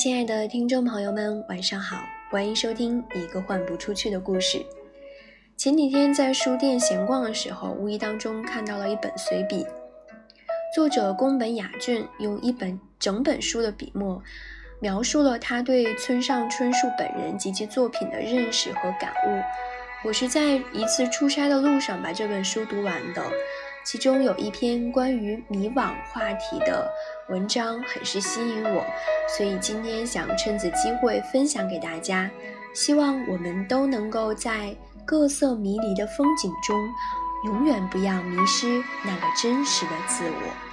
亲爱的听众朋友们，晚上好，欢迎收听一个换不出去的故事。前几天在书店闲逛的时候，无意当中看到了一本随笔，作者宫本雅俊用一本整本书的笔墨，描述了他对村上春树本人及其作品的认识和感悟。我是在一次出差的路上把这本书读完的。其中有一篇关于迷惘话题的文章，很是吸引我，所以今天想趁此机会分享给大家。希望我们都能够在各色迷离的风景中，永远不要迷失那个真实的自我。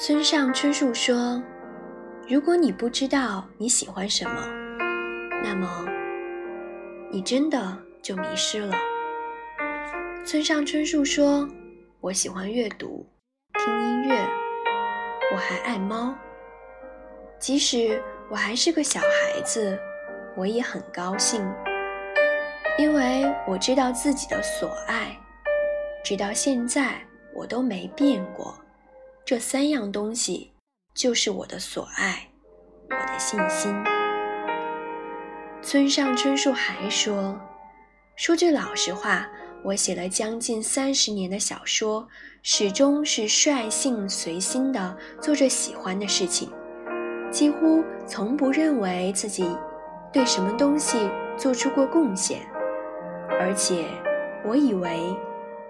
村上春树说：“如果你不知道你喜欢什么，那么你真的就迷失了。”村上春树说：“我喜欢阅读，听音乐，我还爱猫。即使我还是个小孩子，我也很高兴，因为我知道自己的所爱，直到现在我都没变过。”这三样东西就是我的所爱，我的信心。村上春树还说：“说句老实话，我写了将近三十年的小说，始终是率性随心的做着喜欢的事情，几乎从不认为自己对什么东西做出过贡献。而且，我以为，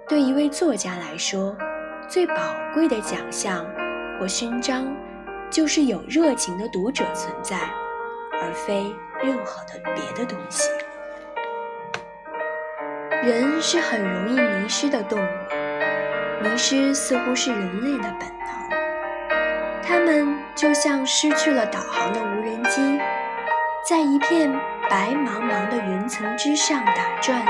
对一位作家来说。”最宝贵的奖项或勋章，就是有热情的读者存在，而非任何的别的东西。人是很容易迷失的动物，迷失似乎是人类的本能。他们就像失去了导航的无人机，在一片白茫茫的云层之上打转，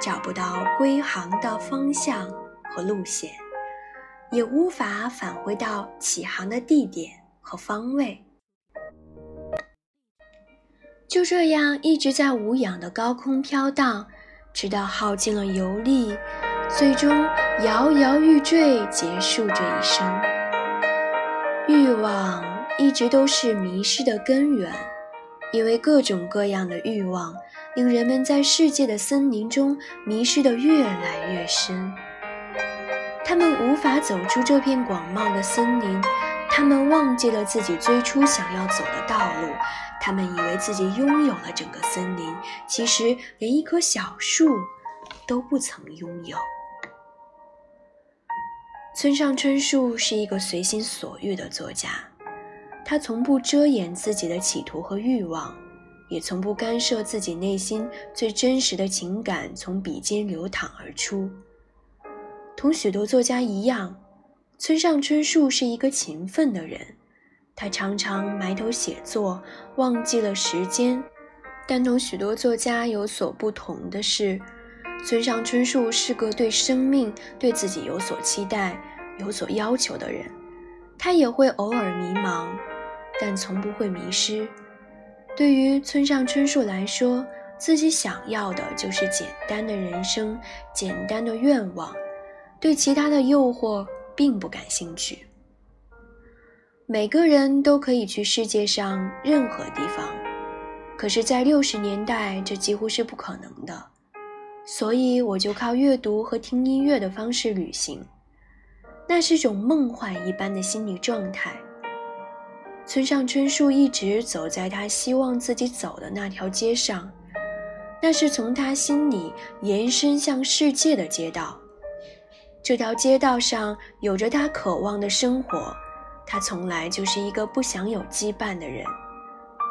找不到归航的方向和路线。也无法返回到起航的地点和方位，就这样一直在无氧的高空飘荡，直到耗尽了油力，最终摇摇欲坠，结束这一生。欲望一直都是迷失的根源，因为各种各样的欲望，令人们在世界的森林中迷失的越来越深。他们无法走出这片广袤的森林，他们忘记了自己最初想要走的道路，他们以为自己拥有了整个森林，其实连一棵小树都不曾拥有。村上春树是一个随心所欲的作家，他从不遮掩自己的企图和欲望，也从不干涉自己内心最真实的情感从笔尖流淌而出。同许多作家一样，村上春树是一个勤奋的人。他常常埋头写作，忘记了时间。但同许多作家有所不同的是，村上春树是个对生命、对自己有所期待、有所要求的人。他也会偶尔迷茫，但从不会迷失。对于村上春树来说，自己想要的就是简单的人生，简单的愿望。对其他的诱惑并不感兴趣。每个人都可以去世界上任何地方，可是，在六十年代，这几乎是不可能的。所以，我就靠阅读和听音乐的方式旅行。那是种梦幻一般的心理状态。村上春树一直走在他希望自己走的那条街上，那是从他心里延伸向世界的街道。这条街道上有着他渴望的生活，他从来就是一个不想有羁绊的人，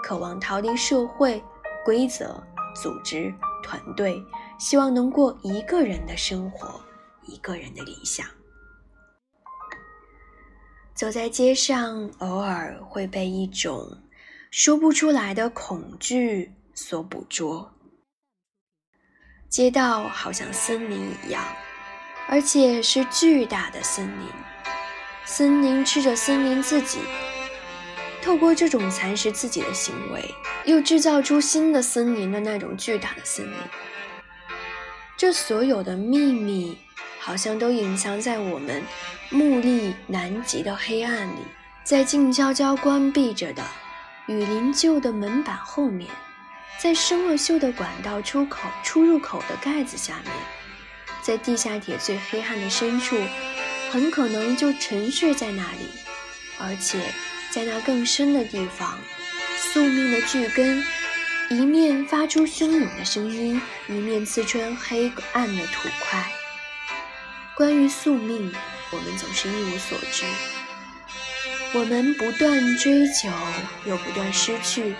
渴望逃离社会规则、组织、团队，希望能过一个人的生活，一个人的理想。走在街上，偶尔会被一种说不出来的恐惧所捕捉。街道好像森林一样。而且是巨大的森林，森林吃着森林自己。透过这种蚕食自己的行为，又制造出新的森林的那种巨大的森林。这所有的秘密，好像都隐藏在我们目力难及的黑暗里，在静悄悄关闭着的雨林旧的门板后面，在生了锈的管道出口出入口的盖子下面，在地下铁最黑暗的深处，很可能就沉睡在那里，而且。在那更深的地方，宿命的巨根一面发出汹涌的声音，一面刺穿黑暗的土块。关于宿命，我们总是一无所知。我们不断追求，又不断失去。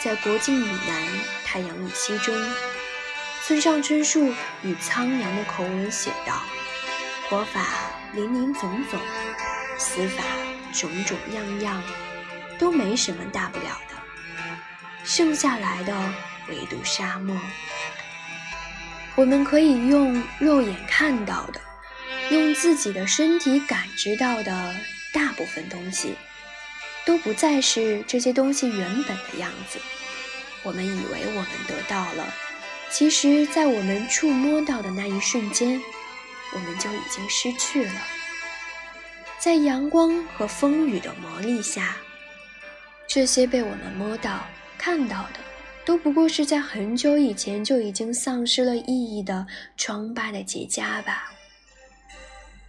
在国境以南，太阳以西中，村上春树以苍凉的口吻写道：“活法林林总总，死法。”种种样样都没什么大不了的，剩下来的唯独沙漠。我们可以用肉眼看到的，用自己的身体感知到的大部分东西，都不再是这些东西原本的样子。我们以为我们得到了，其实，在我们触摸到的那一瞬间，我们就已经失去了。在阳光和风雨的磨砺下，这些被我们摸到、看到的，都不过是在很久以前就已经丧失了意义的疮疤的结痂吧。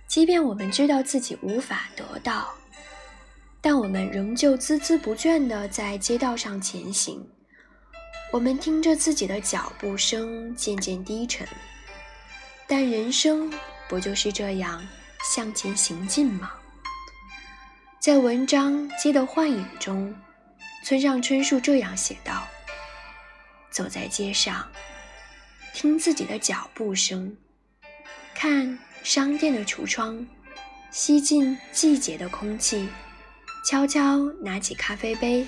即便我们知道自己无法得到，但我们仍旧孜孜不倦地在街道上前行。我们听着自己的脚步声渐渐低沉，但人生不就是这样向前行进吗？在文章《街的幻影》中，村上春树这样写道：“走在街上，听自己的脚步声，看商店的橱窗，吸进季节的空气，悄悄拿起咖啡杯，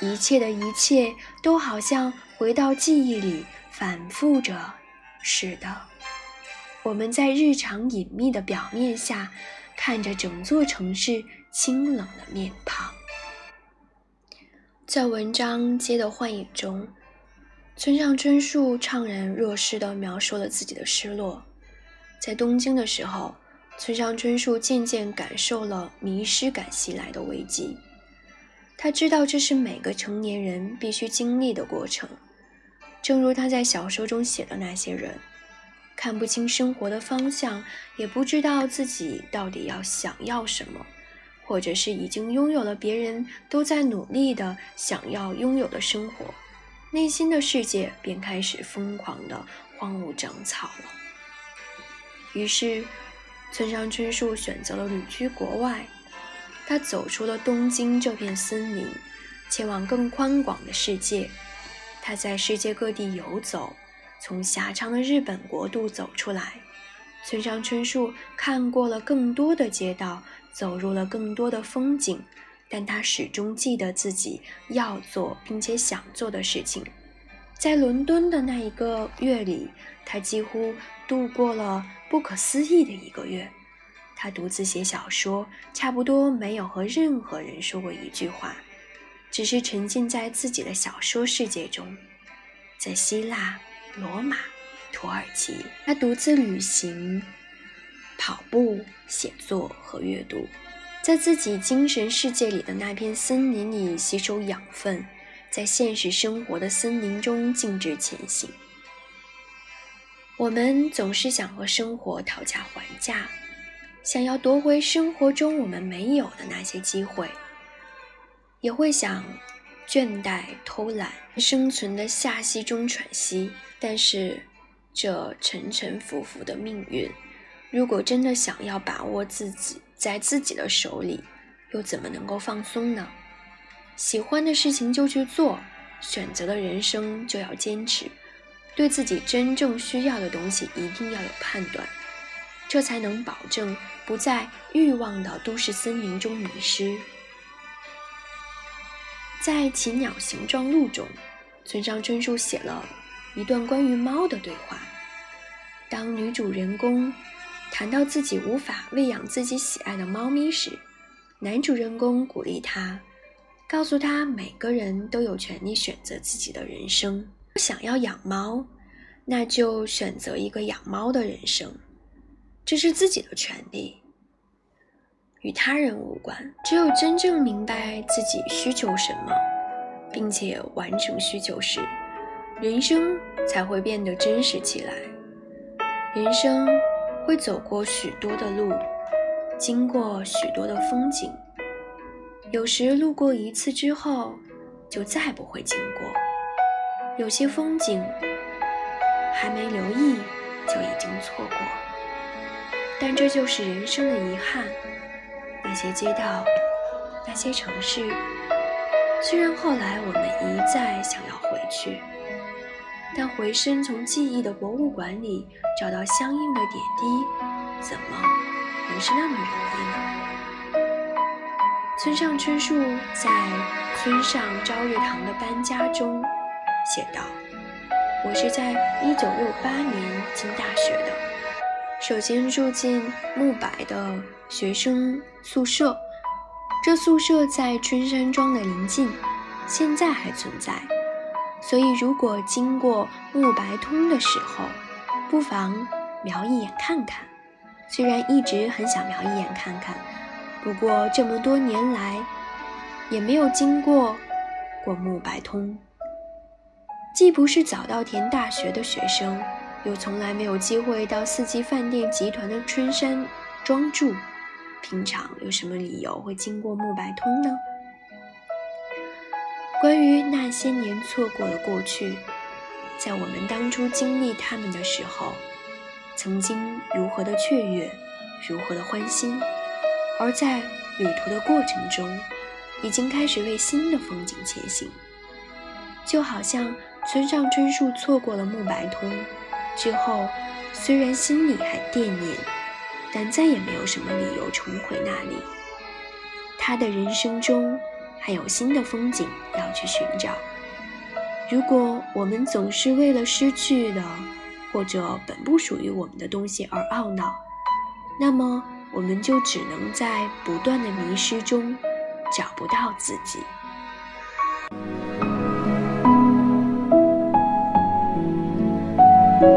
一切的一切都好像回到记忆里反复着似的。我们在日常隐秘的表面下，看着整座城市。”清冷的面庞，在文章《街的幻影》中，村上春树怅然若失地描述了自己的失落。在东京的时候，村上春树渐渐感受了迷失感袭来的危机。他知道这是每个成年人必须经历的过程。正如他在小说中写的那些人，看不清生活的方向，也不知道自己到底要想要什么。或者是已经拥有了别人都在努力的想要拥有的生活，内心的世界便开始疯狂的荒芜长草了。于是，村上春树选择了旅居国外，他走出了东京这片森林，前往更宽广的世界。他在世界各地游走，从狭长的日本国度走出来。村上春树看过了更多的街道。走入了更多的风景，但他始终记得自己要做并且想做的事情。在伦敦的那一个月里，他几乎度过了不可思议的一个月。他独自写小说，差不多没有和任何人说过一句话，只是沉浸在自己的小说世界中。在希腊、罗马、土耳其，他独自旅行。跑步、写作和阅读，在自己精神世界里的那片森林里吸收养分，在现实生活的森林中径直前行。我们总是想和生活讨价还价，想要夺回生活中我们没有的那些机会，也会想倦怠、偷懒、生存的下息中喘息。但是，这沉沉浮浮的命运。如果真的想要把握自己在自己的手里，又怎么能够放松呢？喜欢的事情就去做，选择的人生就要坚持，对自己真正需要的东西一定要有判断，这才能保证不在欲望的都市森林中迷失。在《奇鸟形状录》中，村上春树写了一段关于猫的对话，当女主人公。谈到自己无法喂养自己喜爱的猫咪时，男主人公鼓励他：“告诉他每个人都有权利选择自己的人生。想要养猫，那就选择一个养猫的人生，这是自己的权利，与他人无关。只有真正明白自己需求什么，并且完成需求时，人生才会变得真实起来。人生会走过许多的路，经过许多的风景，有时路过一次之后，就再不会经过。有些风景还没留意就已经错过，但这就是人生的遗憾。那些街道，那些城市，虽然后来我们一再想要回去，但回身从记忆的博物馆里找到相应的点滴，怎么能是那么容易呢？村上春树在《村上朝日堂的搬家》中。写道：“我是在一九六八年进大学的，首先住进木白的学生宿舍。这宿舍在春山庄的临近，现在还存在。所以如果经过木白通的时候，不妨瞄一眼看看。虽然一直很想瞄一眼看看，不过这么多年来也没有经过过木白通。”既不是早稻田大学的学生，又从来没有机会到四季饭店集团的春山庄住，平常有什么理由会经过木白通呢？关于那些年错过的过去，在我们当初经历他们的时候，曾经如何的雀跃，如何的欢欣，而在旅途的过程中，已经开始为新的风景前行，就好像。村上春树错过了木白通之后，虽然心里还惦念，但再也没有什么理由重回那里。他的人生中还有新的风景要去寻找。如果我们总是为了失去的或者本不属于我们的东西而懊恼，那么我们就只能在不断的迷失中找不到自己。亲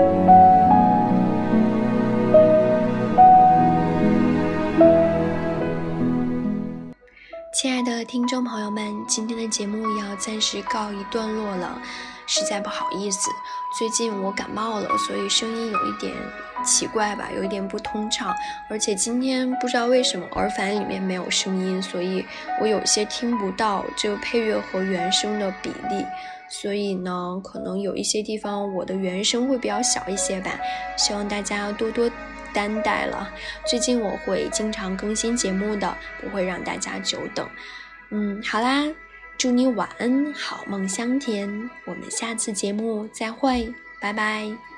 爱的听众朋友们，今天的节目要暂时告一段落了，实在不好意思，最近我感冒了，所以声音有一点奇怪吧，有一点不通畅，而且今天不知道为什么耳返里面没有声音，所以我有些听不到这个配乐和原声的比例，所以呢，可能有一些地方我的原声会比较小一些吧，希望大家多多。担待了，最近我会经常更新节目的，不会让大家久等。嗯，好啦，祝你晚安，好梦香甜。我们下次节目再会，拜拜。